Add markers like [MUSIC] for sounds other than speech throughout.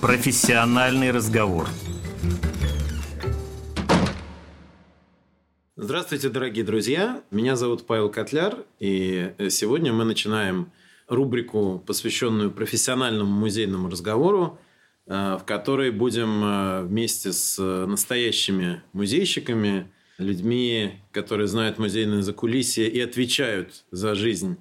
Профессиональный разговор. Здравствуйте, дорогие друзья. Меня зовут Павел Котляр, и сегодня мы начинаем рубрику, посвященную профессиональному музейному разговору, э, в которой будем э, вместе с настоящими музейщиками, людьми, которые знают музейное закулисье и отвечают за жизнь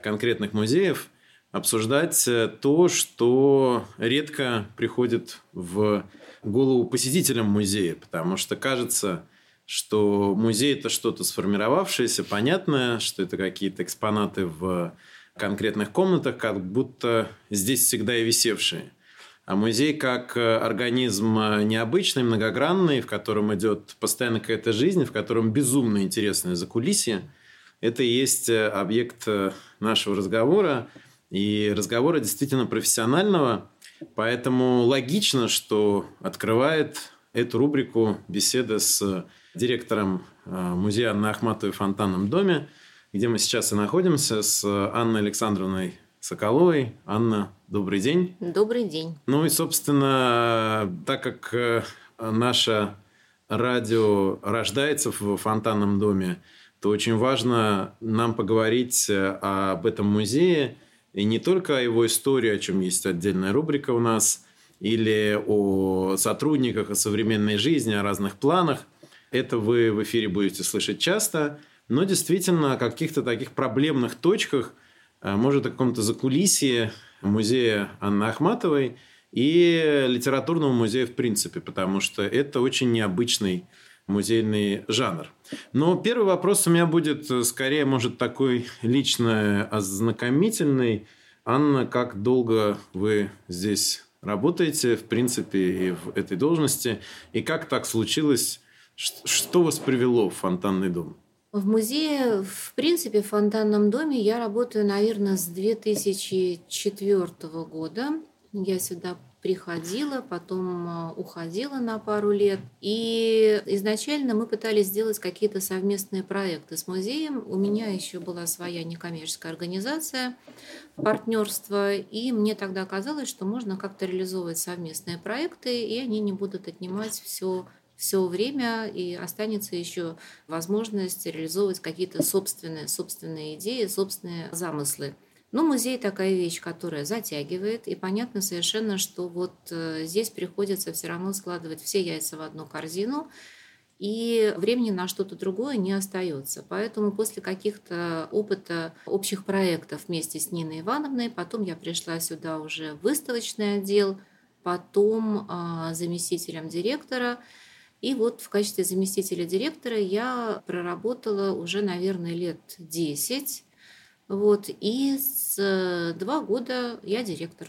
конкретных музеев – обсуждать э, то, что редко приходит в голову посетителям музея, потому что кажется, что музей это что-то сформировавшееся, понятное, что это какие-то экспонаты в конкретных комнатах, как будто здесь всегда и висевшие. А музей как э, организм э, необычный, многогранный, в котором идет постоянно какая-то жизнь, в котором безумно интересное закулисье, это и есть объект нашего разговора – и разговора действительно профессионального. Поэтому логично, что открывает эту рубрику беседа с директором э, музея Анны Ахматовой в Фонтанном доме, где мы сейчас и находимся, с Анной Александровной Соколовой. Анна, добрый день. Добрый день. Ну и, собственно, так как э, наше радио рождается в Фонтанном доме, то очень важно нам поговорить э, об этом музее – и не только о его истории, о чем есть отдельная рубрика у нас, или о сотрудниках, о современной жизни, о разных планах. Это вы в эфире будете слышать часто. Но действительно о каких-то таких проблемных точках, э, может, о каком-то закулисье музея Анны Ахматовой и литературного музея в принципе, потому что это очень необычный музейный жанр. Но первый вопрос у меня будет э, скорее, может, такой лично ознакомительный. Анна, как долго вы здесь работаете, в принципе, и в этой должности? И как так случилось? Что вас привело в фонтанный дом? В музее, в принципе, в фонтанном доме я работаю, наверное, с 2004 года. Я сюда приходила, потом а, уходила на пару лет. И изначально мы пытались сделать какие-то совместные проекты с музеем. У меня еще была своя некоммерческая организация, партнерство, и мне тогда казалось, что можно как-то реализовывать совместные проекты, и они не будут отнимать все все время, и останется еще возможность реализовывать какие-то собственные, собственные идеи, собственные замыслы. Ну, музей такая вещь, которая затягивает, и понятно совершенно, что вот э, здесь приходится все равно складывать все яйца в одну корзину, и времени на что-то другое не остается. Поэтому после каких-то опыта общих проектов вместе с Ниной Ивановной, потом я пришла сюда уже в выставочный отдел, потом а, заместителем директора. И вот в качестве заместителя директора я проработала уже, наверное, лет 10 вот, и с э, два года я директор.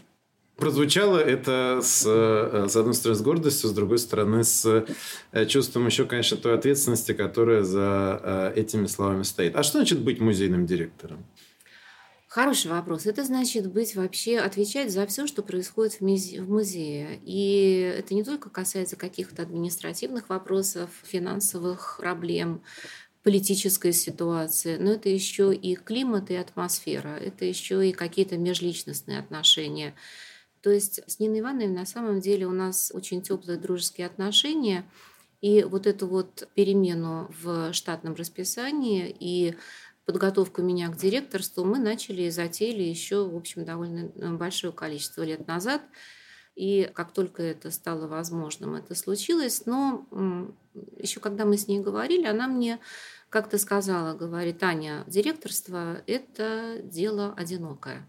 Прозвучало это с, э, с одной стороны с гордостью, с другой стороны с э, чувством еще, конечно, той ответственности, которая за этими словами стоит. А что значит быть музейным директором? Хороший вопрос. Это значит быть вообще, отвечать за все, что происходит в музее. И это не только касается каких-то административных вопросов, финансовых проблем, политическая ситуация, но это еще и климат и атмосфера, это еще и какие-то межличностные отношения. То есть с Ниной Ивановной на самом деле у нас очень теплые дружеские отношения, и вот эту вот перемену в штатном расписании и подготовку меня к директорству мы начали и затеяли еще, в общем, довольно большое количество лет назад. И как только это стало возможным, это случилось. Но еще когда мы с ней говорили, она мне как-то сказала, говорит, Аня, директорство – это дело одинокое.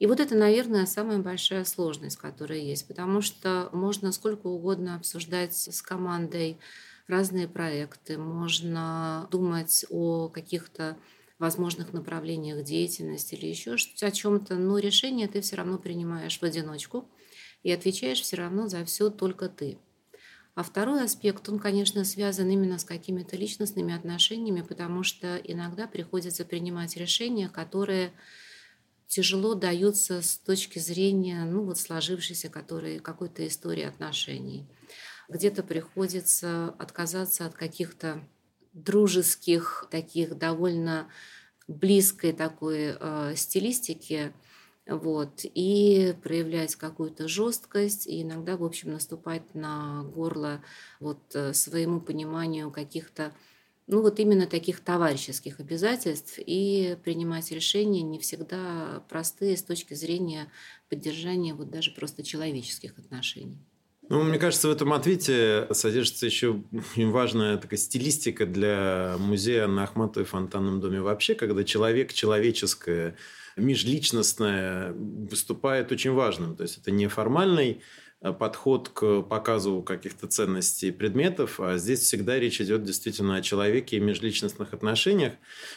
И вот это, наверное, самая большая сложность, которая есть, потому что можно сколько угодно обсуждать с командой разные проекты, можно думать о каких-то возможных направлениях деятельности или еще о чем-то, но решение ты все равно принимаешь в одиночку и отвечаешь все равно за все только ты. А второй аспект, он, конечно, связан именно с какими-то личностными отношениями, потому что иногда приходится принимать решения, которые тяжело даются с точки зрения ну, вот сложившейся которые, какой-то истории отношений. Где-то приходится отказаться от каких-то дружеских, таких довольно близкой такой э, стилистике, вот, и проявлять какую-то жесткость, и иногда, в общем, наступать на горло вот э, своему пониманию каких-то ну вот именно таких товарищеских обязательств и принимать решения не всегда простые с точки зрения поддержания вот даже просто человеческих отношений. Ну, мне кажется, в этом ответе содержится еще важная такая стилистика для музея на Ахматовой фонтанном доме вообще, когда человек человеческое, межличностное выступает очень важным. То есть это не формальный э, подход к показу каких-то ценностей предметов, а здесь всегда речь идет действительно о человеке и межличностных отношениях.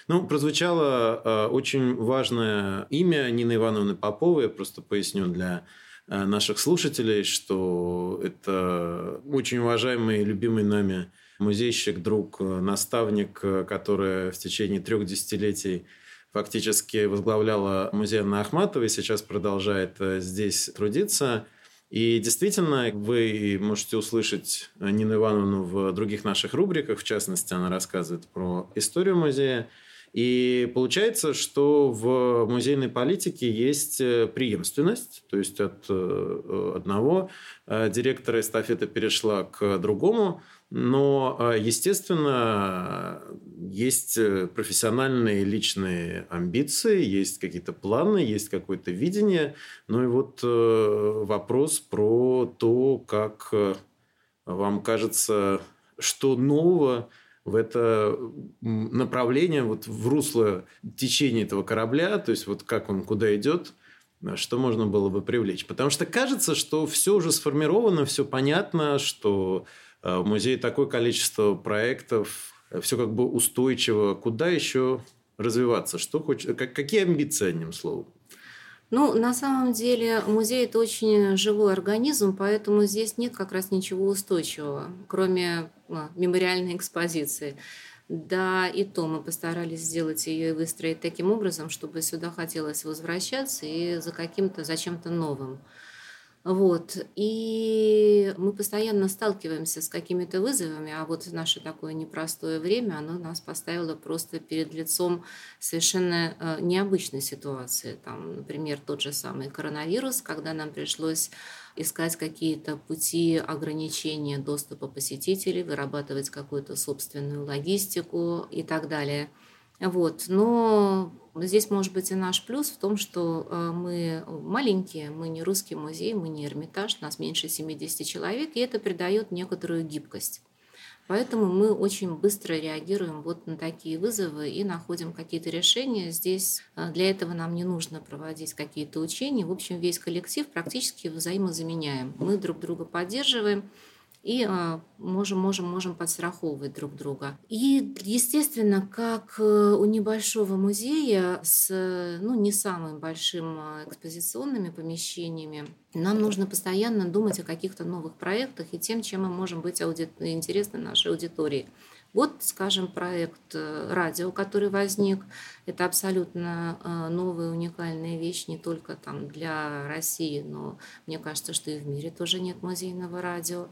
Ну, прозвучало э, очень важное имя Нины Ивановны Поповой, я просто поясню для наших слушателей, что это очень уважаемый и любимый нами музейщик, друг, э, наставник, э, который в течение трех десятилетий фактически возглавляла музей на Ахматовой, сейчас продолжает здесь трудиться. И действительно, вы можете услышать Нину Ивановну в других наших рубриках, в частности, она рассказывает про историю музея. И получается, что в музейной политике есть э, преемственность, то есть от э, одного э, директора эстафета перешла к другому, но, естественно, есть профессиональные личные амбиции, есть какие-то планы, есть какое-то видение. Ну и вот вопрос про то, как вам кажется, что нового в это направление, вот в русло течения этого корабля, то есть вот как он куда идет, что можно было бы привлечь. Потому что кажется, что все уже сформировано, все понятно, что э, в музее такое количество проектов, все как бы устойчиво. Куда еще развиваться? Что хочет, какие амбиции, одним словом? Ну, на самом деле музей это очень живой организм, поэтому здесь нет как раз ничего устойчивого, кроме а, мемориальной экспозиции. Да, и то мы постарались сделать ее и выстроить таким образом, чтобы сюда хотелось возвращаться и за каким-то, за чем-то новым. Вот. И мы постоянно сталкиваемся с какими-то вызовами, а вот наше такое непростое время, оно нас поставило просто перед лицом совершенно э, необычной ситуации. Там, например, тот же самый коронавирус, когда нам пришлось искать какие-то пути ограничения доступа посетителей, вырабатывать какую-то собственную логистику и так далее. Вот. Но Здесь может быть и наш плюс в том, что э, мы маленькие, мы не русский музей, мы не Эрмитаж, нас меньше 70 человек, и это придает некоторую гибкость. Поэтому мы очень быстро реагируем вот на такие вызовы и находим какие-то решения. Здесь э, для этого нам не нужно проводить какие-то учения. В общем, весь коллектив практически взаимозаменяем. Мы друг друга поддерживаем и а, можем, можем, можем подстраховывать друг друга. И, естественно, как э, у небольшого музея с ну, не самыми большими а, экспозиционными помещениями, нам нужно постоянно думать о каких-то новых проектах и тем, чем мы можем быть ауди... интересны нашей аудитории. Вот, скажем, проект э, радио, который возник, это абсолютно э, новая уникальная вещь не только там для России, но мне кажется, что и в мире тоже нет музейного радио.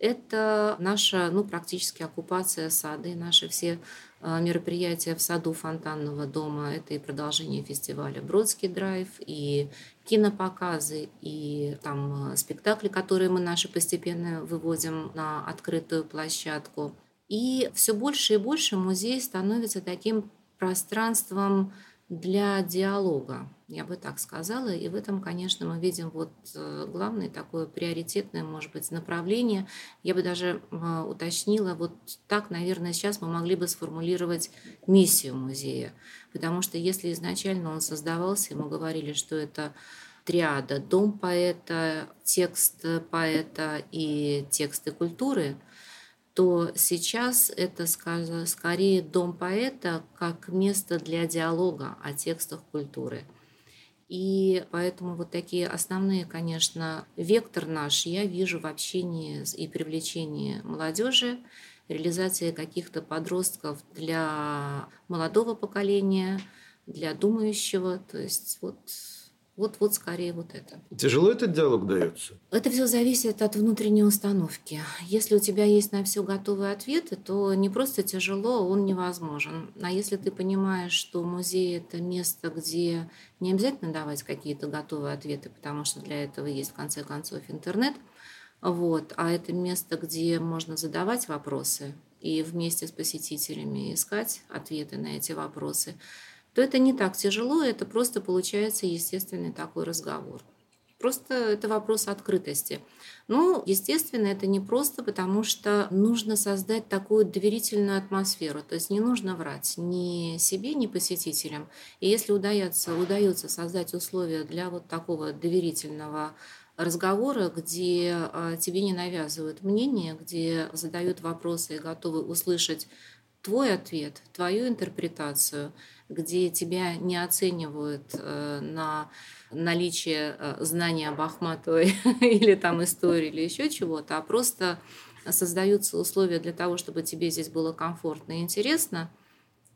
Это наша, ну, практически оккупация сада и наши все а, мероприятия в саду фонтанного дома. Это и продолжение фестиваля «Бродский драйв», и кинопоказы, и там а, спектакли, которые мы наши постепенно выводим на открытую площадку. И все больше и больше музей становится таким пространством для диалога, я бы так сказала. И в этом, конечно, мы видим вот э, главное такое приоритетное, может быть, направление. Я бы даже э, уточнила, вот так, наверное, сейчас мы могли бы сформулировать миссию музея. Потому что если изначально он создавался, мы говорили, что это триада «Дом поэта», «Текст поэта» и «Тексты культуры», то сейчас это скорее дом поэта как место для диалога о текстах культуры. И поэтому вот такие основные, конечно, вектор наш я вижу в общении и привлечении молодежи, реализации каких-то подростков для молодого поколения, для думающего. То есть вот Вот, вот скорее вот это. Тяжело этот диалог дается? Это все зависит от внутренней установки. Если у тебя есть на все готовые ответы, то не просто тяжело, он невозможен. А если ты понимаешь, что музей – это место, где не обязательно давать какие-то готовые ответы, потому что для этого есть, в конце концов, интернет, вот, а это место, где можно задавать вопросы и вместе с посетителями искать ответы на эти вопросы – то это не так тяжело, это просто получается естественный такой разговор. Просто это вопрос открытости. Ну, естественно, это не просто, потому что нужно создать такую доверительную атмосферу. То есть не нужно врать ни себе, ни посетителям. И если удается, удается создать условия для вот такого доверительного разговора, где а, тебе не навязывают мнение, где задают вопросы и готовы услышать твой ответ, твою интерпретацию – где тебя не оценивают э, на наличие э, знания об Ахматовой [LAUGHS] или там истории или еще чего-то, а просто создаются условия для того, чтобы тебе здесь было комфортно и интересно.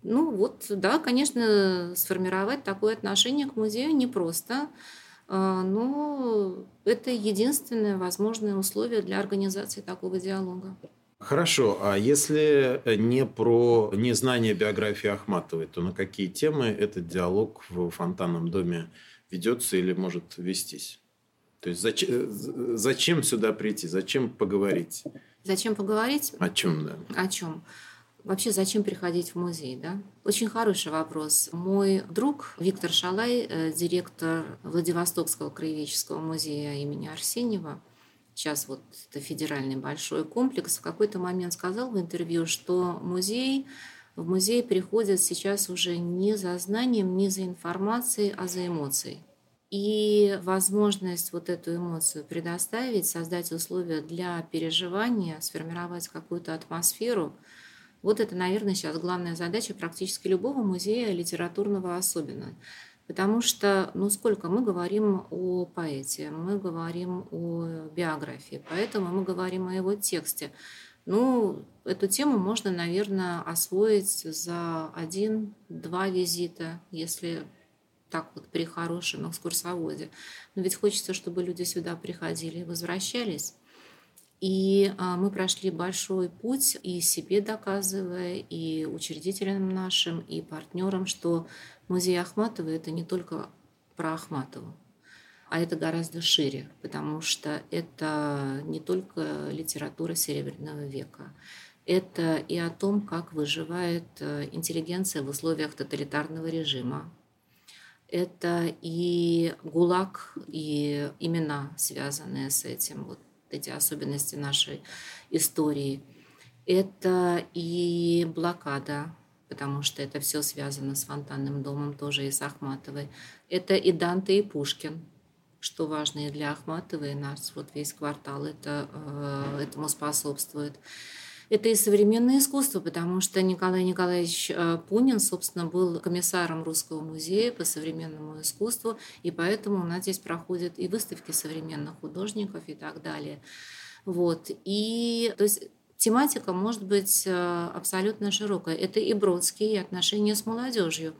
Ну вот, да, конечно, сформировать такое отношение к музею непросто, э, но это единственное возможное условие для организации такого диалога. Хорошо, а если не про незнание биографии Ахматовой, то на какие темы этот диалог в фонтанном доме ведется или может вестись? То есть зачем, зачем сюда прийти, зачем поговорить? Зачем поговорить? О чем, да? О чем? Вообще, зачем приходить в музей, да? Очень хороший вопрос. Мой друг Виктор Шалай, э, директор Владивостокского краеведческого музея имени Арсеньева, сейчас вот это федеральный большой комплекс, в какой-то момент сказал в интервью, что музей, в музей приходят сейчас уже не за знанием, не за информацией, а за эмоцией. И возможность вот эту эмоцию предоставить, создать условия для переживания, сформировать какую-то атмосферу, вот это, наверное, сейчас главная задача практически любого музея литературного особенно. Потому что, ну сколько мы говорим о поэте, мы говорим о биографии, поэтому мы говорим о его тексте. Ну, эту тему можно, наверное, освоить за один-два визита, если так вот при хорошем экскурсоводе. Но ведь хочется, чтобы люди сюда приходили и возвращались. И а, мы прошли большой путь и себе доказывая, и учредителям нашим, и партнерам, что музей Ахматова это не только про Ахматову, а это гораздо шире, потому что это не только литература Серебряного века, это и о том, как выживает э, интеллигенция в условиях тоталитарного режима. Это и ГУЛАГ, и имена, связанные с этим. Вот эти особенности нашей истории. Это и блокада, потому что это все связано с фонтанным домом, тоже и с Ахматовой. Это и Данте, и Пушкин, что важно и для Ахматовой, и нас вот весь квартал это, э, этому способствует это и современное искусство, потому что Николай Николаевич э, Пунин, собственно, был комиссаром Русского музея по современному искусству, и поэтому у нас здесь проходят и выставки современных художников и так далее. Вот. И то есть тематика может быть э, абсолютно широкая. Это и Бродский, и отношения с молодежью,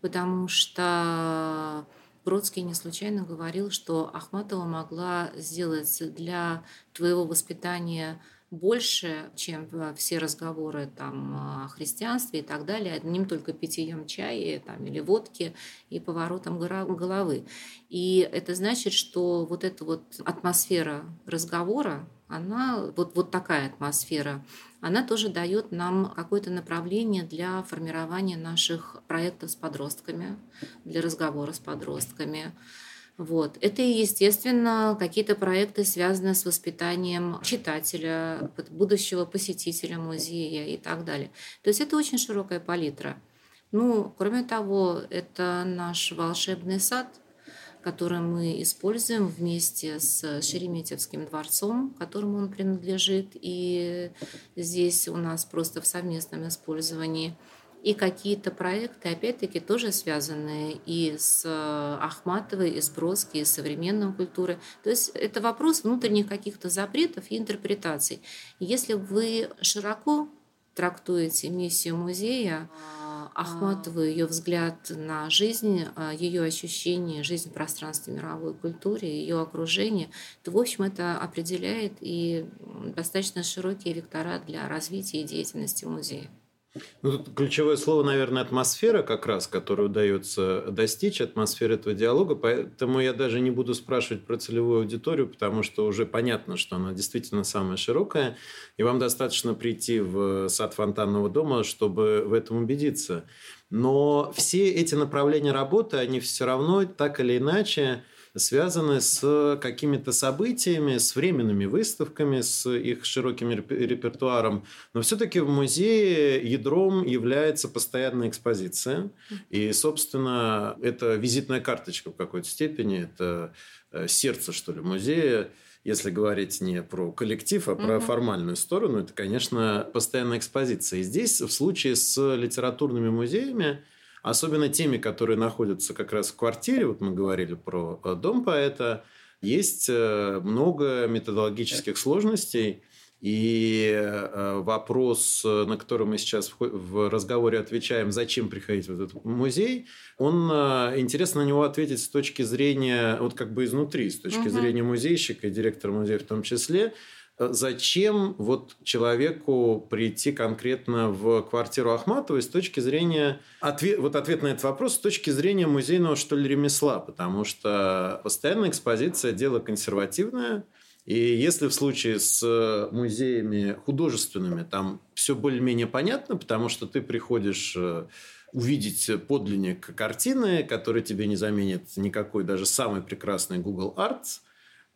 потому что Бродский не случайно говорил, что Ахматова могла сделать для твоего воспитания больше, чем все разговоры там, о христианстве и так далее, одним только питьем чая там, или водки и поворотом головы. И это значит, что вот эта вот атмосфера разговора, она, вот, вот такая атмосфера, она тоже дает нам какое-то направление для формирования наших проектов с подростками, для разговора с подростками. Вот. Это, естественно, какие-то проекты, связанные с воспитанием читателя, будущего посетителя музея и так далее. То есть это очень широкая палитра. Ну, кроме того, это наш волшебный сад, который мы используем вместе с Шереметьевским дворцом, которому он принадлежит. И здесь у нас просто в совместном использовании – и какие-то проекты, опять-таки, тоже связанные и с э, Ахматовой, и с Бродской, и с современной культурой. То есть это вопрос внутренних каких-то запретов и интерпретаций. Если вы широко трактуете миссию музея, Ахматову, ее взгляд на жизнь, а, ее ощущение, жизнь в пространстве мировой культуры, ее окружение, то, в общем, это определяет и достаточно широкие вектора для развития и деятельности музея. Ну, тут ключевое слово, наверное, атмосфера как раз, которую удается достичь, атмосфера этого диалога. Поэтому я даже не буду спрашивать про целевую аудиторию, потому что уже понятно, что она действительно самая широкая. И вам достаточно прийти в сад фонтанного дома, чтобы в этом убедиться. Но все эти направления работы, они все равно так или иначе связаны с какими-то событиями, с временными выставками, с их широким репертуаром. Но все-таки в музее ядром является постоянная экспозиция. И, собственно, это визитная карточка в какой-то степени, это э, сердце, что ли, музея если говорить не про коллектив, а про угу. формальную сторону, это, конечно, постоянная экспозиция. И здесь в случае с литературными музеями особенно теми, которые находятся как раз в квартире, вот мы говорили про э, дом поэта, есть э, много методологических сложностей, и э, вопрос, на который мы сейчас в разговоре отвечаем, зачем приходить в этот музей, он интересно на него ответить с точки зрения, вот как бы изнутри, с точки угу. зрения музейщика и директора музея в том числе, зачем вот человеку прийти конкретно в квартиру Ахматовой с точки зрения... Ответ, вот ответ на этот вопрос с точки зрения музейного, что ли, ремесла. Потому что постоянная экспозиция – дело консервативное. И если в случае с музеями художественными там все более-менее понятно, потому что ты приходишь э, увидеть подлинник картины, который тебе не заменит никакой даже самый прекрасный Google Arts –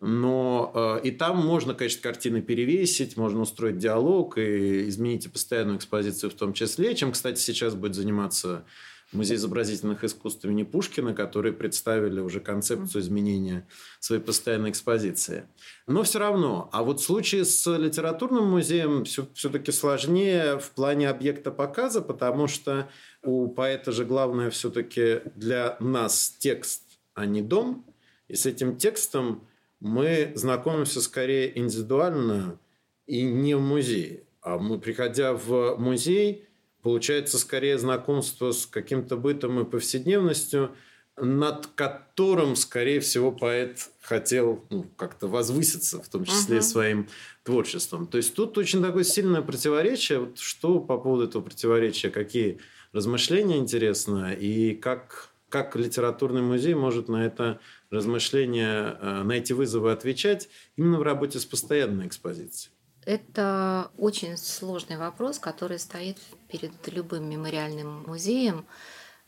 но э, и там можно, конечно, картины перевесить, можно устроить диалог и изменить постоянную экспозицию в том числе, чем, кстати, сейчас будет заниматься Музей изобразительных искусств имени Пушкина, которые представили уже концепцию изменения своей постоянной экспозиции. Но все равно. А вот в случае с литературным музеем все, все-таки сложнее в плане объекта показа, потому что у поэта же главное все-таки для нас текст, а не дом. И с этим текстом мы знакомимся скорее индивидуально и не в музее. А мы, приходя в музей, получается скорее знакомство с каким-то бытом и повседневностью, над которым, скорее всего, поэт хотел ну, как-то возвыситься, в том числе uh-huh. своим творчеством. То есть тут очень такое сильное противоречие. Вот что по поводу этого противоречия, какие размышления интересно, и как, как литературный музей может на это размышления, э, на эти вызовы отвечать именно в работе с постоянной экспозицией? Это очень сложный вопрос, который стоит перед любым мемориальным музеем.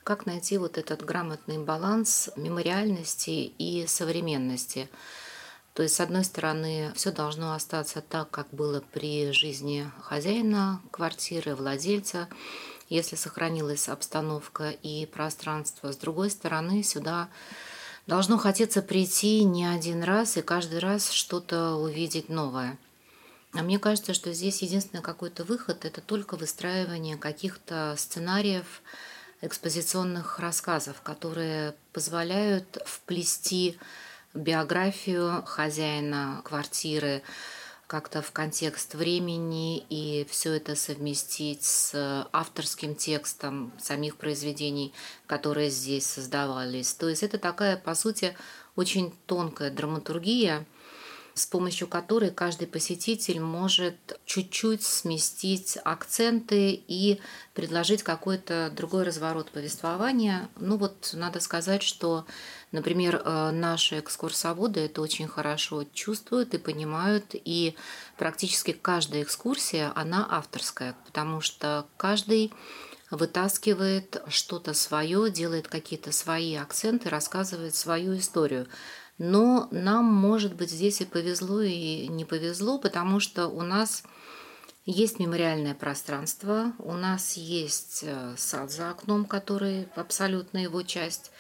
Как найти вот этот грамотный баланс мемориальности и современности? То есть, с одной стороны, все должно остаться так, как было при жизни хозяина квартиры, владельца, если сохранилась обстановка и пространство. С другой стороны, сюда Должно хотеться прийти не один раз и каждый раз что-то увидеть новое. А мне кажется, что здесь единственный какой-то выход – это только выстраивание каких-то сценариев, экспозиционных рассказов, которые позволяют вплести биографию хозяина квартиры, как-то в контекст времени и все это совместить с авторским текстом самих произведений, которые здесь создавались. То есть это такая, по сути, очень тонкая драматургия, с помощью которой каждый посетитель может чуть-чуть сместить акценты и предложить какой-то другой разворот повествования. Ну вот надо сказать, что, например, э, наши экскурсоводы это очень хорошо чувствуют и понимают, и практически каждая экскурсия, она авторская, потому что каждый вытаскивает что-то свое, делает какие-то свои акценты, рассказывает свою историю. Но нам, может быть, здесь и повезло, и не повезло, потому что у нас есть мемориальное пространство, у нас есть э, сад за окном, который абсолютно его часть.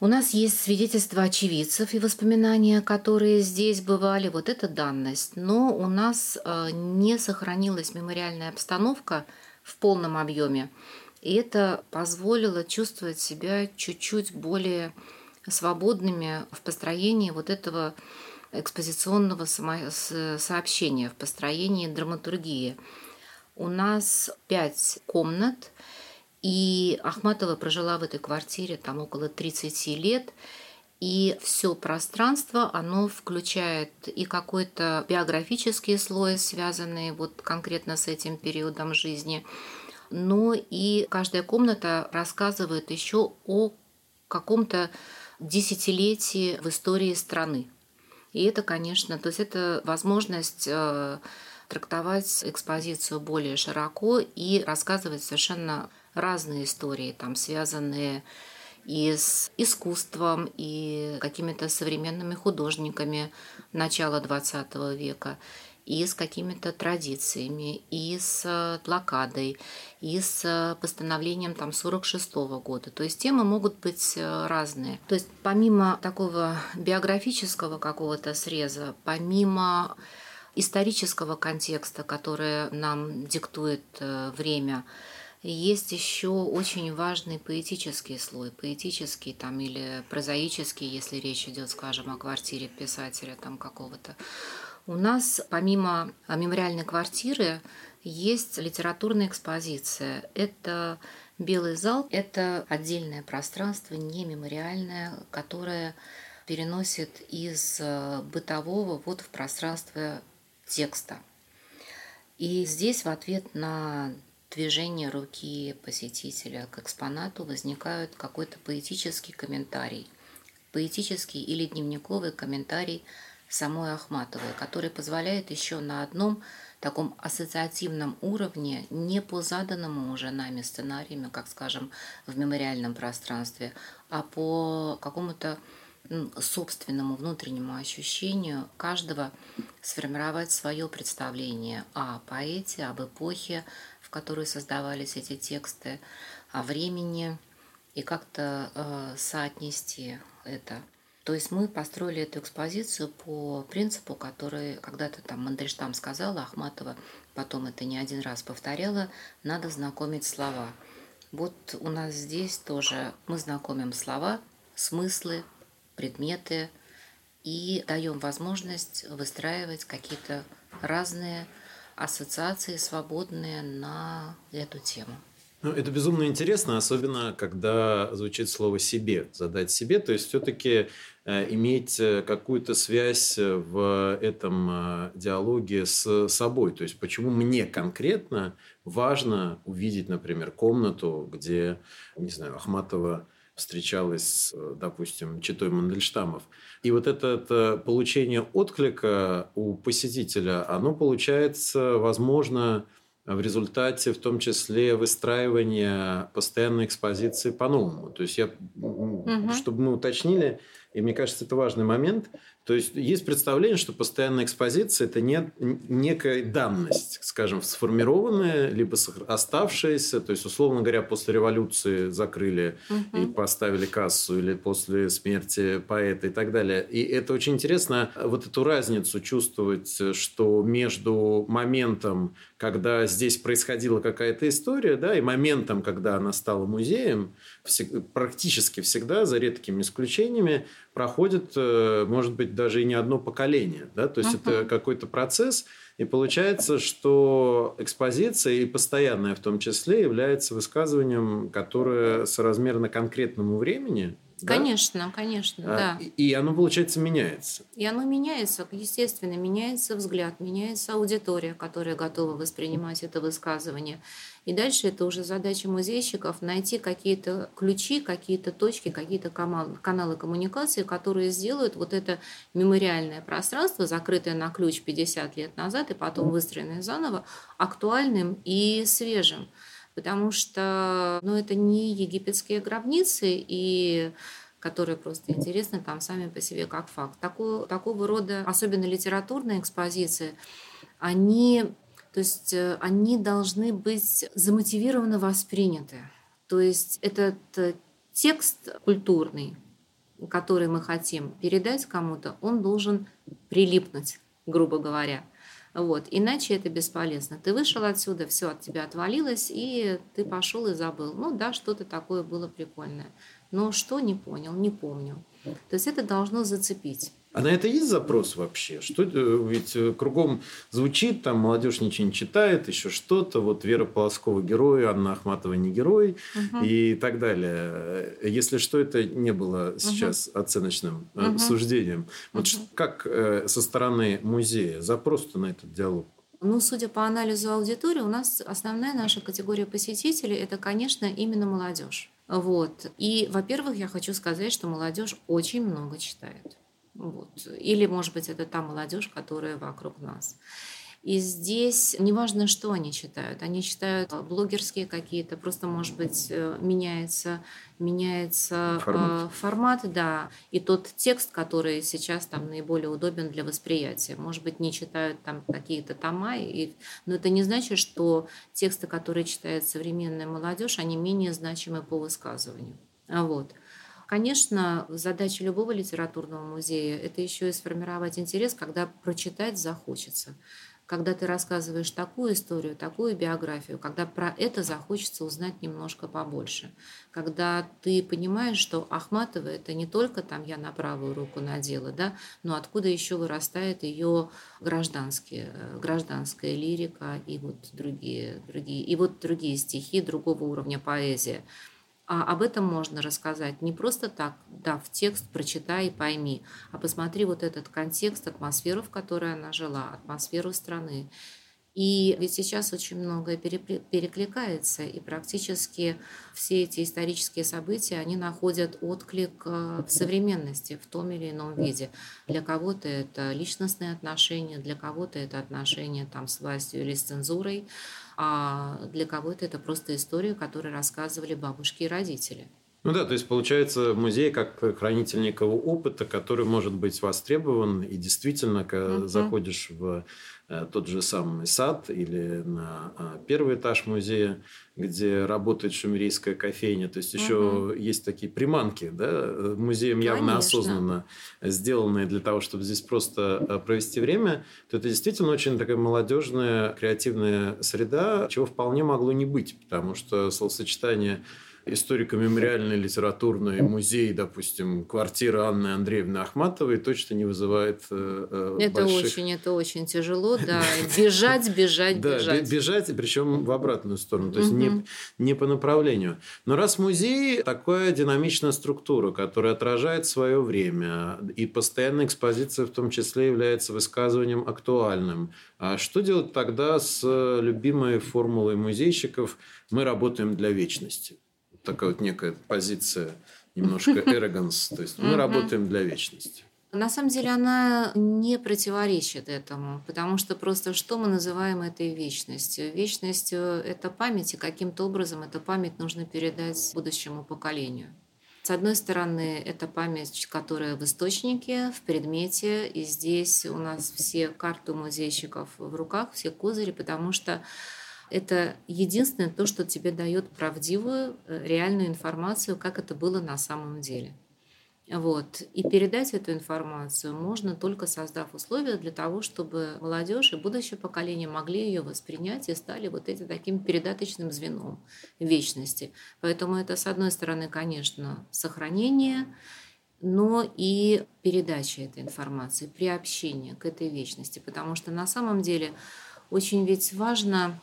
У нас есть свидетельства очевидцев и воспоминания, которые здесь бывали. Вот это данность. Но у нас э, не сохранилась мемориальная обстановка в полном объеме. И это позволило чувствовать себя чуть-чуть более свободными в построении вот этого экспозиционного сообщения, в построении драматургии. У нас пять комнат, И Ахматова прожила в этой квартире там около 30 лет. И все пространство, оно включает и какой-то биографический слой, связанный вот конкретно с этим периодом жизни, но и каждая комната рассказывает еще о каком-то десятилетии в истории страны. И это, конечно, то есть это возможность э, трактовать экспозицию более широко и рассказывать совершенно разные истории, там, связанные и с искусством, и какими-то современными художниками начала XX века, и с какими-то традициями, и с блокадой, и с постановлением там 46 -го года. То есть темы могут быть э, разные. То есть помимо такого биографического какого-то среза, помимо исторического контекста, который нам диктует э, время, есть еще очень важный поэтический слой, поэтический там или прозаический, если речь идет, скажем, о квартире писателя там какого-то. У нас помимо мемориальной квартиры есть литературная экспозиция. Это Белый зал – это отдельное пространство, не мемориальное, которое переносит из э, бытового вот в пространство текста. И здесь в ответ на движения руки посетителя к экспонату возникают какой-то поэтический комментарий, поэтический или дневниковый комментарий самой Ахматовой, который позволяет еще на одном таком ассоциативном уровне, не по заданному уже нами сценариями, как, скажем, в мемориальном пространстве, а по какому-то собственному внутреннему ощущению каждого сформировать свое представление о поэте, об эпохе, которой создавались эти тексты, о времени и как-то э, соотнести это. То есть мы построили эту экспозицию по принципу, который когда-то там Мандельштам сказала, Ахматова потом это не один раз повторяла, надо знакомить слова. Вот у нас здесь тоже мы знакомим слова, смыслы, предметы и даем возможность выстраивать какие-то разные ассоциации свободные на эту тему. Ну, это безумно интересно, особенно когда звучит слово «себе», задать себе, то есть все-таки иметь э, какую-то связь в этом э, диалоге с собой. То есть почему мне конкретно важно увидеть, например, комнату, где, не знаю, Ахматова встречалась с, допустим, читой Мандельштамов. И вот это, это получение отклика у посетителя, оно получается, возможно, в результате в том числе выстраивания постоянной экспозиции по-новому. То есть я, угу. чтобы мы уточнили, и мне кажется, это важный момент. То есть есть представление, что постоянная экспозиция – это не, некая данность, скажем, сформированная, либо оставшаяся. То есть, условно говоря, после революции закрыли угу. и поставили кассу, или после смерти поэта и так далее. И это очень интересно, вот эту разницу чувствовать, что между моментом, когда здесь происходила какая-то история, да, и моментом, когда она стала музеем, практически всегда, за редкими исключениями, проходит, э, может быть, даже и не одно поколение. Да? То есть, uh-huh. это какой-то процесс, и получается, что экспозиция, и постоянная в том числе, является высказыванием, которое соразмерно конкретному времени, Конечно, да? конечно, а, да. И, и оно, получается, меняется. И оно меняется, естественно, меняется взгляд, меняется аудитория, которая готова воспринимать это высказывание. И дальше это уже задача музейщиков найти какие-то ключи, какие-то точки, какие-то каналы коммуникации, которые сделают вот это мемориальное пространство, закрытое на ключ 50 лет назад и потом выстроенное заново, актуальным и свежим потому что ну, это не египетские гробницы, и которые просто интересны там сами по себе как факт. Такого, такого рода, особенно литературные экспозиции, они, то есть, э, они должны быть замотивированно восприняты. То есть этот э, текст культурный, который мы хотим передать кому-то, он должен прилипнуть, грубо говоря. Вот. Иначе это бесполезно. Ты вышел отсюда, все от тебя отвалилось, и ты пошел и забыл. Ну да, что-то такое было прикольное. Но что, не понял, не помню. То есть это должно зацепить. А на это есть запрос вообще? Что э, ведь э, кругом звучит, там молодежь ничего не читает, еще что-то. Вот Вера Полоскова герой, Анна Ахматова не герой угу. и так далее. Если что, это не было сейчас угу. оценочным угу. суждением. Вот угу. как со стороны музея запрос-то на этот диалог? Ну, судя по анализу аудитории, у нас основная наша категория посетителей – это, конечно, именно молодежь. Вот. И, во-первых, я хочу сказать, что молодежь очень много читает. Вот. Или, может быть, это та молодежь, которая вокруг нас. И здесь неважно, что они читают. Они читают блогерские какие-то, просто, может быть, э, меняется, меняется формат. Э, формат, да, и тот текст, который сейчас там наиболее удобен для восприятия. Может быть, не читают там какие-то тома, и... но это не значит, что тексты, которые читает современная молодежь, они менее значимы по высказыванию. Вот. Конечно, задача любого литературного музея – это еще и сформировать интерес, когда прочитать захочется когда ты рассказываешь такую историю, такую биографию, когда про это захочется узнать немножко побольше, когда ты понимаешь, что Ахматова это не только там я на правую руку надела, да, но откуда еще вырастает ее гражданские, э, гражданская лирика и вот другие, другие, и вот другие стихи другого уровня поэзия. А об этом можно рассказать не просто так, да, в текст прочитай и пойми, а посмотри вот этот контекст, атмосферу, в которой она жила, атмосферу страны. И ведь сейчас очень многое перекликается, и практически все эти исторические события, они находят отклик э, в современности в том или ином виде. Для кого-то это личностные отношения, для кого-то это отношения там, с властью или с цензурой, а для кого-то это просто история, которую рассказывали бабушки и родители. Ну да, то есть получается музей как хранитель некого опыта, который может быть востребован. И действительно, когда uh-huh. заходишь в тот же самый сад или на э, первый этаж музея, где работает шумерийская кофейня, то есть еще угу. есть такие приманки, да, музеем Конечно. явно осознанно сделанные для того, чтобы здесь просто э, провести время, то это действительно очень такая молодежная, креативная среда, чего вполне могло не быть, потому что словосочетание историко-мемориальный литературный музей, допустим, квартира Анны Андреевны Ахматовой точно не вызывает э, э Это больших... очень, это очень тяжело, [LAUGHS] да. Бежать, бежать, бежать. Да, бежать, причем в обратную сторону, то есть не, не по направлению. Но раз музей такая динамичная структура, которая отражает свое время, и постоянная экспозиция в том числе является высказыванием актуальным, а что делать тогда с любимой формулой музейщиков «мы работаем для вечности»? Такая вот некая позиция, немножко [LAUGHS] arrogance. То есть мы работаем для вечности. На самом деле она не противоречит этому, потому что просто что мы называем этой вечностью? Вечностью – это память, и каким-то образом эту память нужно передать будущему поколению. С одной стороны, это память, которая в источнике, в предмете, и здесь у нас все карты музейщиков в руках, все козыри, потому что это единственное то, что тебе дает правдивую, э, реальную информацию, как это было на самом деле. Вот. И передать эту информацию можно только создав условия для того, чтобы молодежь и будущее поколение могли ее воспринять и стали вот этим таким передаточным звеном вечности. Поэтому это, с одной стороны, конечно, сохранение, но и передача этой информации, приобщение к этой вечности. Потому что на самом деле очень ведь важно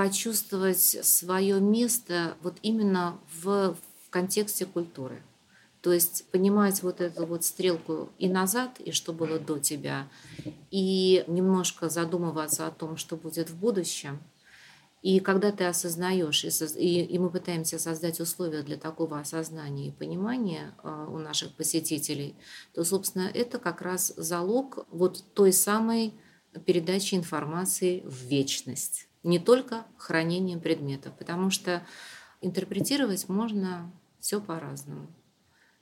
почувствовать свое место вот именно в, в контексте культуры. То есть понимать вот эту вот стрелку и назад, и что было до тебя, и немножко задумываться о том, что будет в будущем. И когда ты осознаешь, и, и мы пытаемся создать условия для такого осознания и понимания э, у наших посетителей, то, собственно, это как раз залог вот той самой передачи информации в вечность не только хранением предметов, потому что интерпретировать можно все по-разному.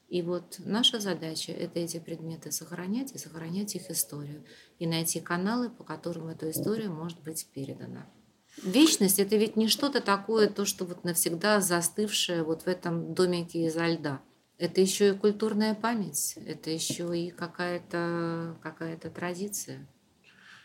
И вот наша задача – это эти предметы сохранять и сохранять их историю, и найти каналы, по которым эта история может быть передана. Вечность – это ведь не что-то такое, то, что вот навсегда застывшее вот в этом домике изо льда. Это еще и культурная память, это еще и какая-то какая традиция.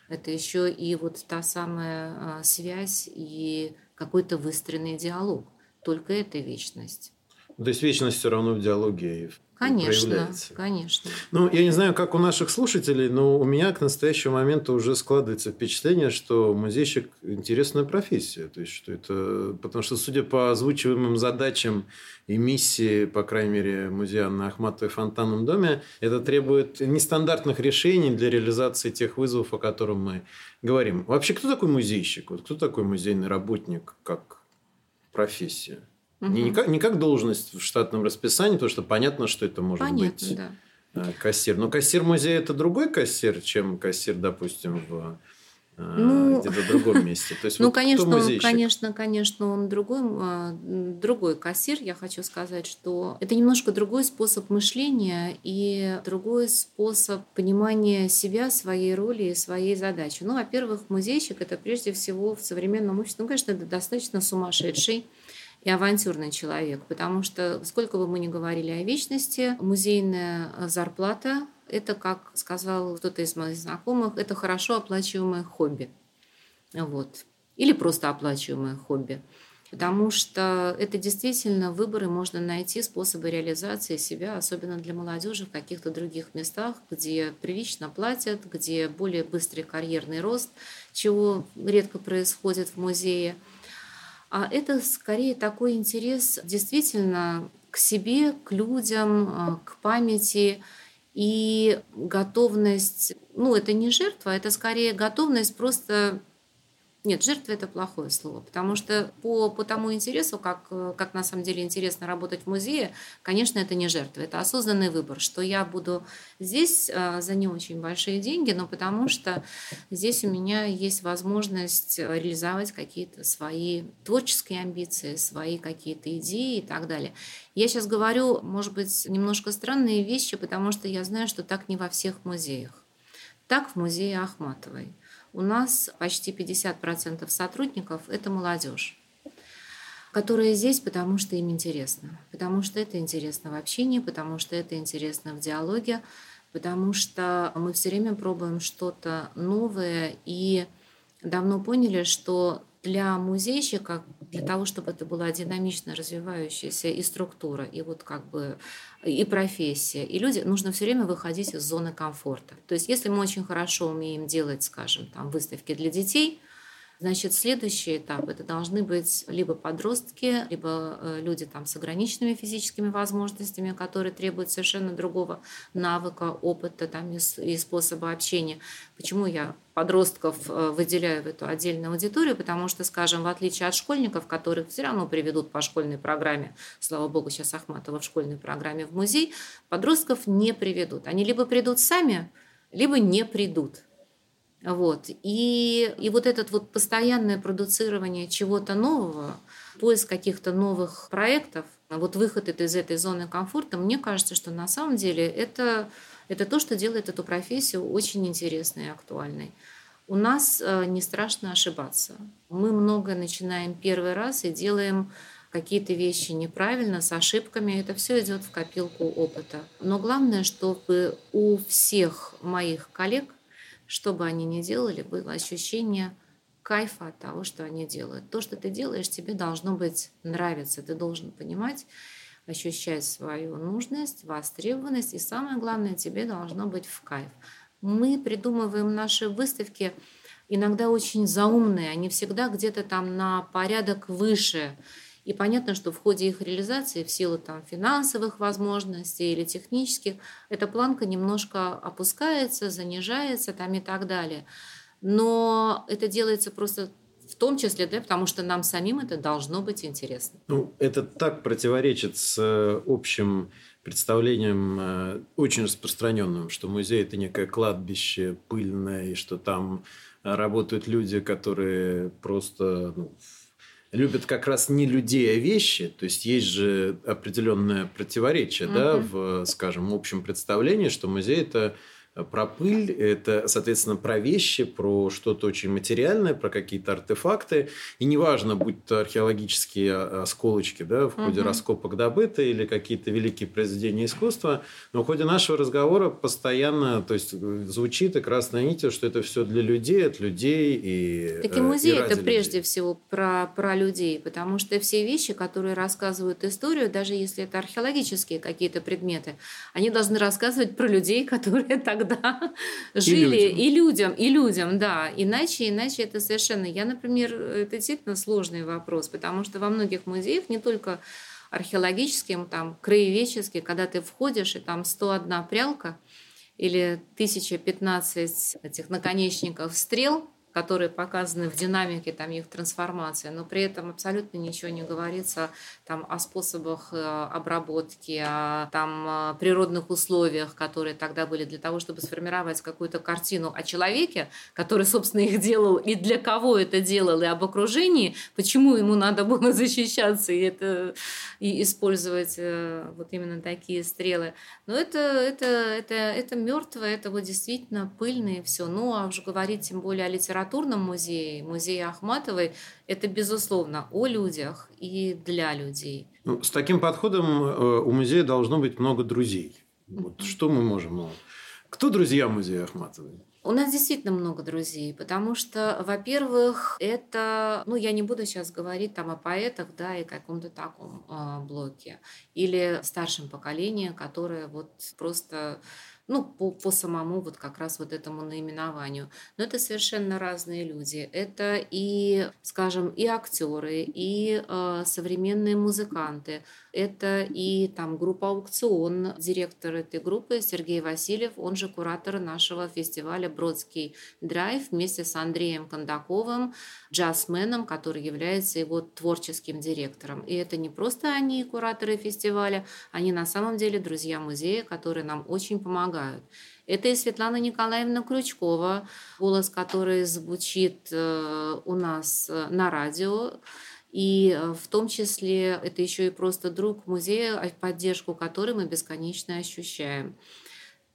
Это еще и вот та самая а, связь и какой-то выстроенный диалог. Только это вечность. То есть вечность все равно в диалоге Конечно, проявляется. конечно. Ну, я не знаю, как у наших слушателей, но у меня к настоящему моменту уже складывается впечатление, что музейщик – интересная профессия. То есть, что это... Потому что, судя по озвучиваемым задачам и миссии, по крайней мере, музея на Ахматовой фонтанном доме, это требует нестандартных решений для реализации тех вызовов, о которых мы говорим. Вообще, кто такой музейщик? Вот кто такой музейный работник как профессия? Угу. Не, как, не как должность в штатном расписании, потому что понятно, что это может понятно, быть да. Э, кассир. Но кассир музея это другой кассир, чем кассир, допустим, в э, ну, где-то в другом месте. То есть, ну, вот конечно, он, конечно, конечно, он другой, а, другой кассир. Я хочу сказать, что это немножко другой способ мышления и другой способ понимания себя, своей роли и своей задачи. Ну, во-первых, музейщик это прежде всего в современном обществе, ну, конечно, это достаточно сумасшедший и авантюрный человек, потому что сколько бы мы ни говорили о вечности, музейная зарплата – это, как сказал кто-то из моих знакомых, это хорошо оплачиваемое хобби. Вот. Или просто оплачиваемое хобби. Потому что это действительно выборы, можно найти способы реализации себя, особенно для молодежи в каких-то других местах, где прилично платят, где более быстрый карьерный рост, чего редко происходит в музее – а это скорее такой интерес действительно к себе, к людям, а, к памяти и готовность, ну это не жертва, это скорее готовность просто нет, жертва – это плохое слово, потому что по, по тому интересу, как, как на самом деле интересно работать в музее, конечно, это не жертва, это осознанный выбор, что я буду здесь а, за не очень большие деньги, но потому что здесь у меня есть возможность реализовать какие-то свои творческие амбиции, свои какие-то идеи и так далее. Я сейчас говорю, может быть, немножко странные вещи, потому что я знаю, что так не во всех музеях. Так в музее Ахматовой – у нас почти 50% сотрудников – это молодежь которая здесь, потому что им интересно. Потому что это интересно в общении, потому что это интересно в диалоге, потому что мы все время пробуем что-то новое и давно поняли, что для музейщика, для того, чтобы это была динамично развивающаяся и структура, и вот как бы и профессия, и люди, нужно все время выходить из зоны комфорта. То есть если мы очень хорошо умеем делать, скажем, там, выставки для детей – Значит, следующий этап это должны быть либо подростки, либо э, люди там с ограниченными физическими возможностями, которые требуют совершенно другого навыка, опыта там, и, способа общения. Почему я подростков э, выделяю в эту отдельную аудиторию, потому что, скажем, в отличие от школьников, которых все равно приведут по школьной программе, слава богу, сейчас Ахматова в школьной программе в музей, подростков не приведут. Они либо придут сами, либо не придут. Вот. И, и вот это вот постоянное продуцирование чего-то нового, поиск каких-то новых проектов, вот выход из этой зоны комфорта, мне кажется, что на самом деле это, это то, что делает эту профессию очень интересной и актуальной. У нас э, не страшно ошибаться. Мы много начинаем первый раз и делаем какие-то вещи неправильно, с ошибками. Это все идет в копилку опыта. Но главное, чтобы у всех моих коллег – что бы они ни делали, было ощущение кайфа от того, что они делают. То, что ты делаешь, тебе должно быть нравиться. Ты должен понимать, ощущать свою нужность, востребованность. И самое главное, тебе должно быть в кайф. Мы придумываем наши выставки иногда очень заумные. Они всегда где-то там на порядок выше и понятно, что в ходе их реализации, в силу там, финансовых возможностей или технических, эта планка немножко опускается, занижается там, и так далее. Но это делается просто в том числе, да, потому что нам самим это должно быть интересно. Ну, это так противоречит с э, общим представлением э, очень распространенным, что музей это некое кладбище пыльное, и что там работают люди, которые просто ну, любят как раз не людей, а вещи. То есть есть же определенное противоречие, угу. да, в, скажем, общем представлении, что музей это про пыль, это, соответственно, про вещи, про что-то очень материальное, про какие-то артефакты. И неважно, будь то археологические осколочки да, в ходе угу. раскопок добыты или какие-то великие произведения искусства, но в ходе нашего разговора постоянно то есть, звучит и красной нитью, что это все для людей, от людей. И, так и э, музей и это людей. прежде всего про, про людей, потому что все вещи, которые рассказывают историю, даже если это археологические какие-то предметы, они должны рассказывать про людей, [LAUGHS] которые так тогда [LAUGHS] жили и людям. и людям, и людям, да. Иначе, иначе это совершенно... Я, например, это действительно сложный вопрос, потому что во многих музеях, не только археологическим, там, краеведческие, когда ты входишь, и там 101 прялка или 1015 этих наконечников стрел, которые показаны в динамике там, их трансформации, но при этом абсолютно ничего не говорится там, о способах э, обработки, о там, природных условиях, которые тогда были для того, чтобы сформировать какую-то картину о человеке, который, собственно, их делал, и для кого это делал, и об окружении, почему ему надо было [LAUGHS] защищаться и, это, и использовать э, вот именно такие стрелы. Но это, это, это, это мертвое, это вот действительно пыльное все. Ну, а уже говорить тем более о литературе, литературном музее, музее Ахматовой, это, безусловно, о людях и для людей. Ну, с таким подходом э, у музея должно быть много друзей. Вот что мы можем... Ну, кто друзья музея Ахматовой? У нас действительно много друзей, потому что, во-первых, это, ну, я не буду сейчас говорить там о поэтах, да, и каком-то таком э, блоке, или старшем поколении, которое вот просто ну, по, по самому вот как раз вот этому наименованию. Но это совершенно разные люди. Это и, скажем, и актеры, и э, современные музыканты, это и там группа «Аукцион», директор этой группы Сергей Васильев, он же куратор нашего фестиваля «Бродский драйв» вместе с Андреем Кондаковым, джазменом, который является его творческим директором. И это не просто они кураторы фестиваля, они на самом деле друзья музея, которые нам очень помогают. Это и Светлана Николаевна Крючкова, голос которой звучит э, у нас э, на радио. И э, в том числе это еще и просто друг музея, а поддержку которой мы бесконечно ощущаем.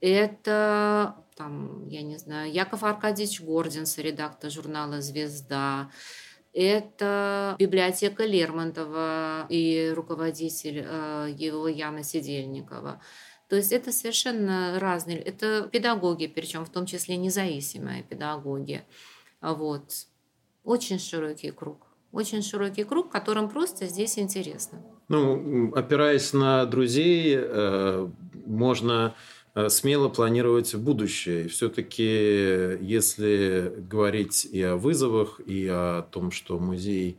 Это, там, я не знаю, Яков Аркадьевич Гординс, редактор журнала «Звезда». Это библиотека Лермонтова и руководитель э, его Яна Сидельникова. То есть это совершенно разные, это педагоги, причем в том числе независимые педагоги. Вот. Очень широкий круг очень широкий круг, которым просто здесь интересно. Ну, опираясь на друзей, э, можно э, смело планировать будущее. все-таки, если говорить и о вызовах, и о том, что музей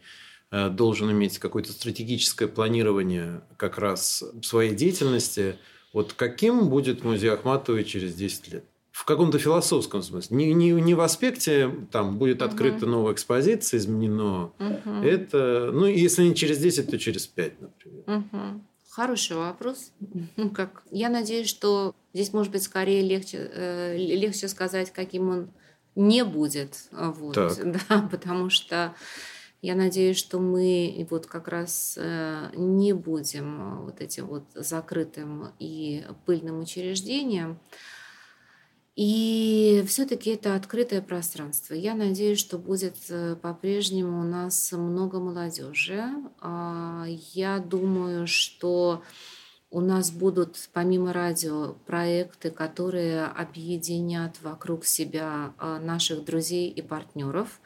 э, должен иметь какое-то стратегическое планирование как раз своей деятельности, вот каким будет музей Ахматовой через 10 лет? В каком-то философском смысле. Не, не, не в аспекте, там будет открыта угу. новая экспозиция, изменено. Угу. Это, ну, если не через 10, то через 5, например. Угу. Хороший вопрос. [LAUGHS] Как? Я надеюсь, что здесь, может быть, скорее легче, э, легче сказать, каким он не будет. Вот, так. [LAUGHS] да, потому что я надеюсь, что мы вот как раз э, не будем вот этим вот закрытым и пыльным учреждением. И все-таки это открытое пространство. Я надеюсь, что будет э, по-прежнему у нас много молодежи. А, я думаю, что у нас будут помимо радио проекты, которые объединят вокруг себя а, наших друзей и партнеров.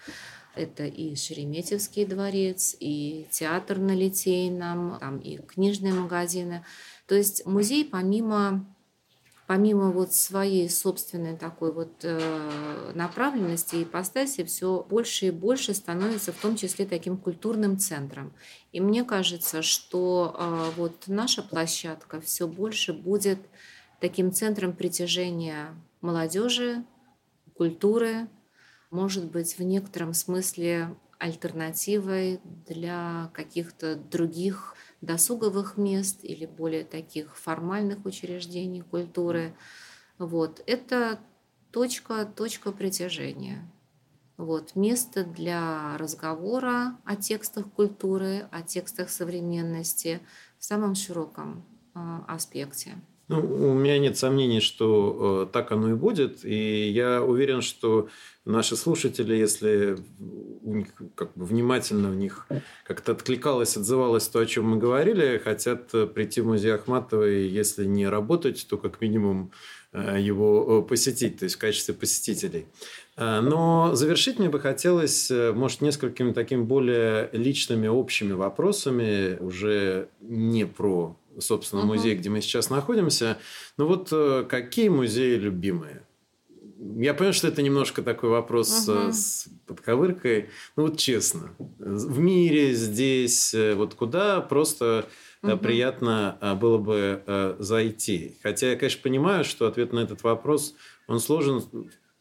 Это и Шереметьевский дворец, и театр на Литейном, там и книжные магазины. То есть музей помимо помимо вот своей собственной такой вот э, направленности и ипостаси, все больше и больше становится в том числе таким культурным центром. И мне кажется, что э, вот наша площадка все больше будет таким центром притяжения молодежи, культуры, может быть, в некотором смысле альтернативой для каких-то других досуговых мест или более таких формальных учреждений культуры. Вот. Это точка, точка притяжения. Вот. Место для разговора о текстах культуры, о текстах современности в самом широком э, аспекте. Ну, у меня нет сомнений, что э, так оно и будет. И я уверен, что наши слушатели, если у них как бы внимательно в них как-то откликалось, отзывалось то, о чем мы говорили, хотят э, прийти в музей Ахматовой, если не работать, то как минимум э, его посетить, то есть в качестве посетителей. Но завершить мне бы хотелось, может, несколькими такими более личными, общими вопросами, уже не про, собственно, uh-huh. музей, где мы сейчас находимся. Но вот какие музеи любимые? Я понимаю, что это немножко такой вопрос угу. с подковыркой. Ну вот честно, в мире здесь, э, вот куда просто угу. приятно было бы зайти. Хотя я, конечно, понимаю, что ответ на этот вопрос, он сложен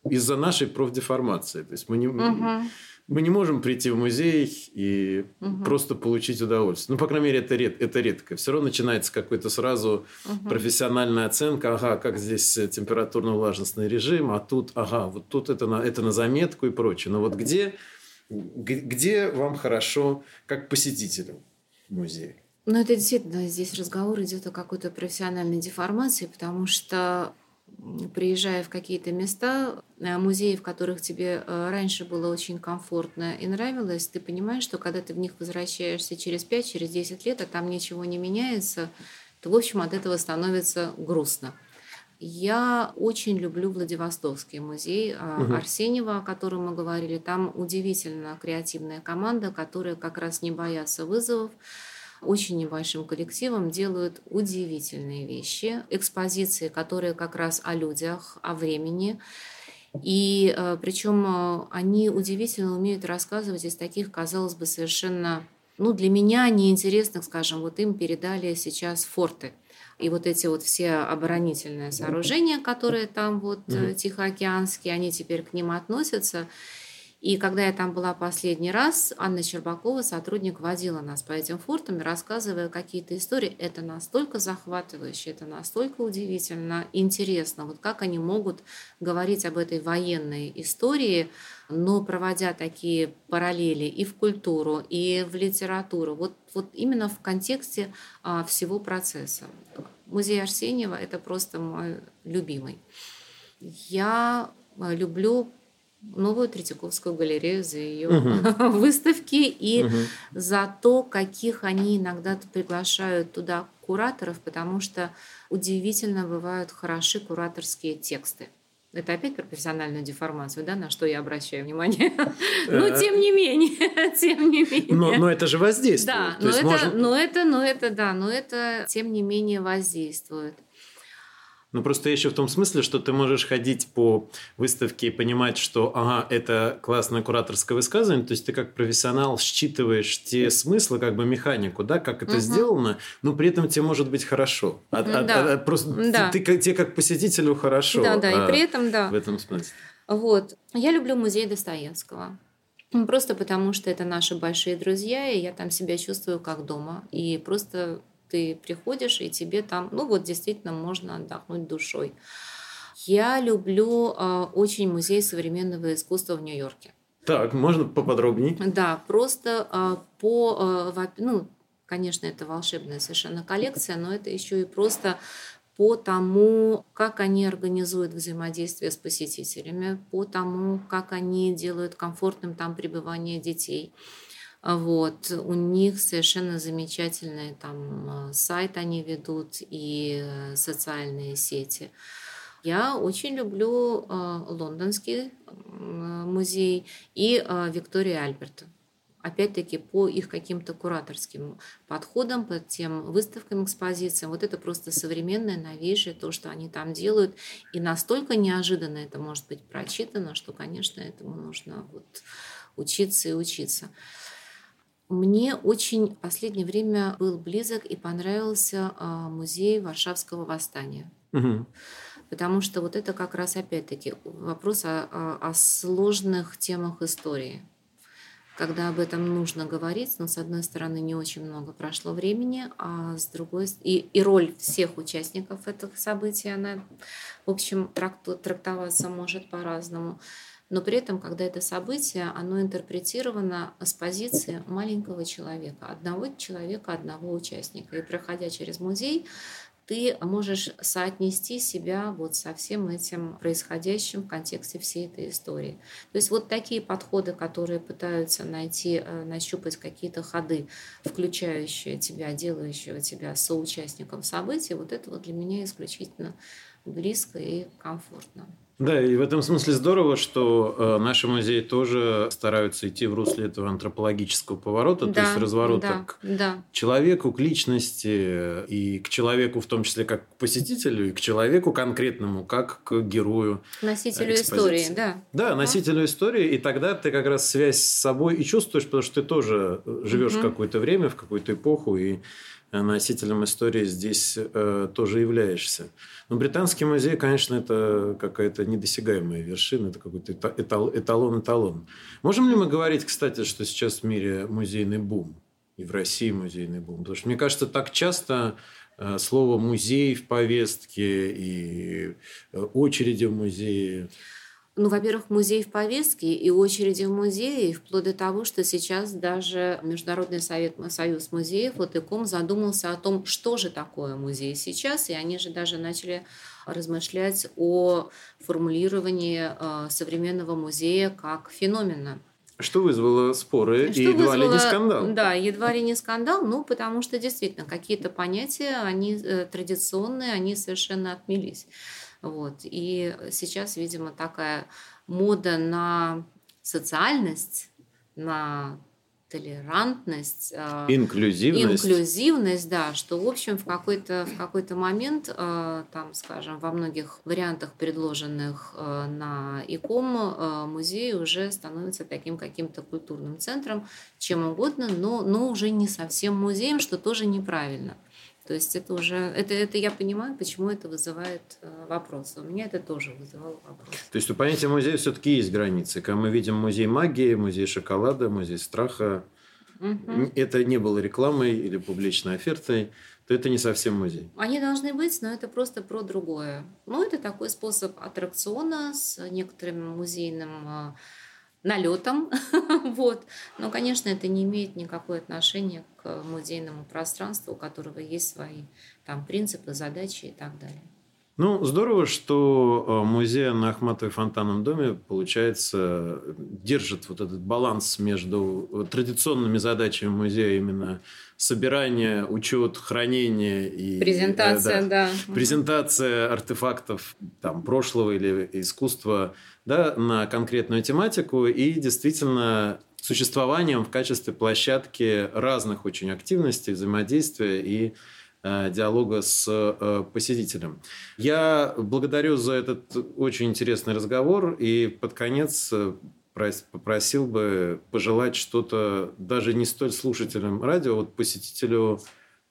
из-за нашей профдеформации. То есть мы не... Угу мы не можем прийти в музей и угу. просто получить удовольствие. Ну, по крайней мере, это, ред, это редко. Все равно начинается какой-то сразу угу. профессиональная оценка. Ага, как здесь температурно-влажностный режим, а тут, ага, вот тут это на, это на заметку и прочее. Но вот где, где вам хорошо как посетителю музея? Ну, это действительно, здесь разговор идет о какой-то профессиональной деформации, потому что приезжая в какие-то места, э, музеи, в которых тебе э, раньше было очень комфортно и нравилось, ты понимаешь, что когда ты в них возвращаешься через 5, через 10 лет, а там ничего не меняется, то, в общем, от этого становится грустно. Я очень люблю Владивостокский музей угу. Арсеньева, о котором мы говорили. Там удивительно креативная команда, которая как раз не боятся вызовов очень небольшим коллективом делают удивительные вещи, экспозиции, которые как раз о людях, о времени. И э, причем э, они удивительно умеют рассказывать из таких, казалось бы, совершенно, ну, для меня неинтересных, скажем, вот им передали сейчас форты. И вот эти вот все оборонительные сооружения, которые там вот mm тихоокеанские, они теперь к ним относятся. И когда я там была последний раз, Анна Щербакова, сотрудник, водила нас по этим фортам, рассказывая какие-то истории. Это настолько захватывающе, это настолько удивительно, интересно. Вот как они могут говорить об этой военной истории, но проводя такие параллели и в культуру, и в литературу. Вот, вот именно в контексте а, всего процесса. Музей Арсеньева – это просто мой любимый. Я а, люблю новую Третьяковскую галерею за ее угу. [LAUGHS] выставки и угу. за то, каких они иногда приглашают туда кураторов, потому что удивительно бывают хороши кураторские тексты. Это опять про профессиональную деформацию, да, на что я обращаю внимание. [LAUGHS] Но э, тем не менее, [LAUGHS] тем не менее. Но, но это же воздействует. Да, но это, можно... но это, но это, да, но это тем не менее воздействует. Ну, просто еще в том смысле, что ты можешь ходить по выставке и понимать, что, ага, это классное кураторское высказывание, то есть ты как профессионал считываешь те смыслы, как бы механику, да, как это угу. сделано, но при этом тебе может быть хорошо. А, а, да. а, просто да. ты, ты, тебе как посетителю хорошо. Да, да, а, и при этом, да. В этом смысле. Вот. Я люблю музей Достоевского. Просто потому, что это наши большие друзья, и я там себя чувствую как дома. И просто ты приходишь, и тебе там, ну вот действительно можно отдохнуть душой. Я люблю э, очень музей современного искусства в Нью-Йорке. Так, можно поподробнее? Да, просто э, по, э, ну, конечно, это волшебная совершенно коллекция, но это еще и просто по тому, как они организуют взаимодействие с посетителями, по тому, как они делают комфортным там пребывание детей, вот. У них совершенно замечательный там э, сайт они ведут и э, социальные сети. Я очень люблю э, лондонский музей и Виктория Альберта. Опять-таки по их каким-то кураторским подходам, по тем выставкам, экспозициям. Вот это просто современное, новейшее, то, что они там делают. И настолько неожиданно это может быть прочитано, что, конечно, этому нужно вот учиться и учиться. Мне очень в последнее время был близок и понравился а, музей Варшавского восстания. Угу. Потому что вот это как раз опять-таки вопрос о, о, сложных темах истории. Когда об этом нужно говорить, но с одной стороны не очень много прошло времени, а с другой и, и роль всех участников этих событий, она, в общем, трактоваться может по-разному но при этом, когда это событие, оно интерпретировано с позиции маленького человека, одного человека, одного участника. И проходя через музей, ты можешь соотнести себя вот со всем этим происходящим в контексте всей этой истории. То есть вот такие подходы, которые пытаются найти, э, нащупать какие-то ходы, включающие тебя, делающие тебя соучастником событий, вот это вот для меня исключительно близко и комфортно. Да, и в этом смысле здорово, что э, наши музеи тоже стараются идти в русле этого антропологического поворота, да, то есть разворота да, к да. человеку, к личности и к человеку в том числе как к посетителю, и к человеку конкретному, как к герою. Носителю истории, да. Да, носителю да. истории, и тогда ты как раз связь с собой и чувствуешь, потому что ты тоже живешь угу. какое-то время, в какую-то эпоху, и носителем истории здесь э, тоже являешься. Но Британский музей, конечно, это какая-то недосягаемая вершина, это какой-то эталон-эталон. Можем ли мы говорить, кстати, что сейчас в мире музейный бум? И в России музейный бум? Потому что, мне кажется, так часто э, слово «музей» в повестке и э, очереди в музее ну, во-первых, музей в повестке и очереди в музее, вплоть до того, что сейчас даже Международный совет, союз музеев, вот ИКОМ, задумался о том, что же такое музей сейчас, и они же даже начали размышлять о формулировании э, современного музея как феномена. Что вызвало споры что и едва вызвало, ли не скандал. Да, едва ли не скандал, ну, потому что действительно какие-то понятия, они э, традиционные, они совершенно отмелись. Вот. И сейчас, видимо, такая мода на социальность, на толерантность, а, инклюзивность. инклюзивность, да, что, в общем, в какой-то в какой-то момент, а, там, скажем, во многих вариантах, предложенных а, на ИКОМ, музей уже становится таким каким-то культурным центром, чем угодно, но, но уже не совсем музеем, что тоже неправильно. То есть это уже, это, это я понимаю, почему это вызывает э, вопросы. У меня это тоже вызывало вопросы. То есть у понятия музея все-таки есть границы. Когда мы видим музей магии, музей шоколада, музей страха, угу. это не было рекламой или публичной офертой, то это не совсем музей. Они должны быть, но это просто про другое. Ну, это такой способ аттракциона с некоторым музейным э, налетом. [LAUGHS] вот. Но, конечно, это не имеет никакого отношения к музейному пространству, у которого есть свои там, принципы, задачи и так далее. Ну, здорово, что э, музей на Ахматовой фонтанном доме, получается, держит вот этот баланс между традиционными задачами музея, именно собирание, учет, хранение и... Презентация, да. да. Презентация артефактов там, прошлого или искусства да, на конкретную тематику и действительно существованием в качестве площадки разных очень активностей, взаимодействия и э, диалога с э, посетителем. Я благодарю за этот очень интересный разговор и под конец э, попросил бы пожелать что-то даже не столь слушателям радио, вот посетителю,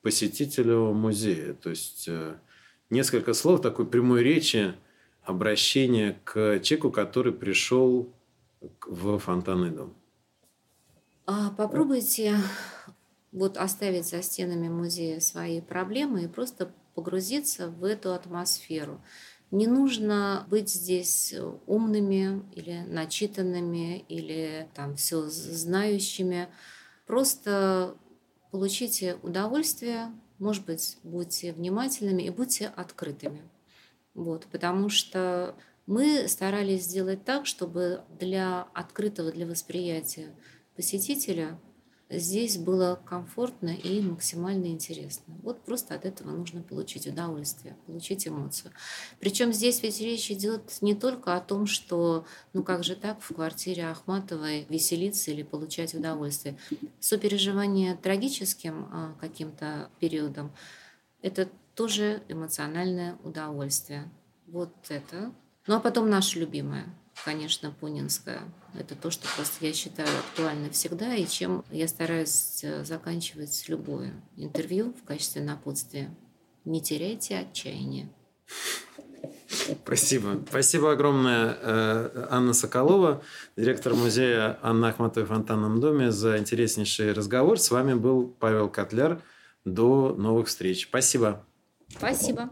посетителю музея. То есть несколько слов такой прямой речи, обращение к человеку, который пришел в фонтанный дом? А, попробуйте вот оставить за стенами музея свои проблемы и просто погрузиться в эту атмосферу. Не нужно быть здесь умными или начитанными или там все знающими. Просто получите удовольствие, может быть, будьте внимательными и будьте открытыми. Вот, потому что мы старались сделать так, чтобы для открытого для восприятия посетителя здесь было комфортно и максимально интересно. Вот просто от этого нужно получить удовольствие, получить эмоцию. Причем здесь ведь речь идет не только о том, что ну как же так в квартире Ахматовой веселиться или получать удовольствие. Сопереживание трагическим а, каким-то периодом – это тоже эмоциональное удовольствие. Вот это. Ну а потом наша любимая, конечно, Пунинская. Это то, что просто я считаю актуально всегда, и чем я стараюсь э, заканчивать любое интервью в качестве напутствия. Не теряйте отчаяния. Спасибо. Спасибо огромное, э, Анна Соколова, директор музея Анна Ахматовой в фонтанном доме, за интереснейший разговор. С вами был Павел Котляр. До новых встреч. Спасибо. Спасибо.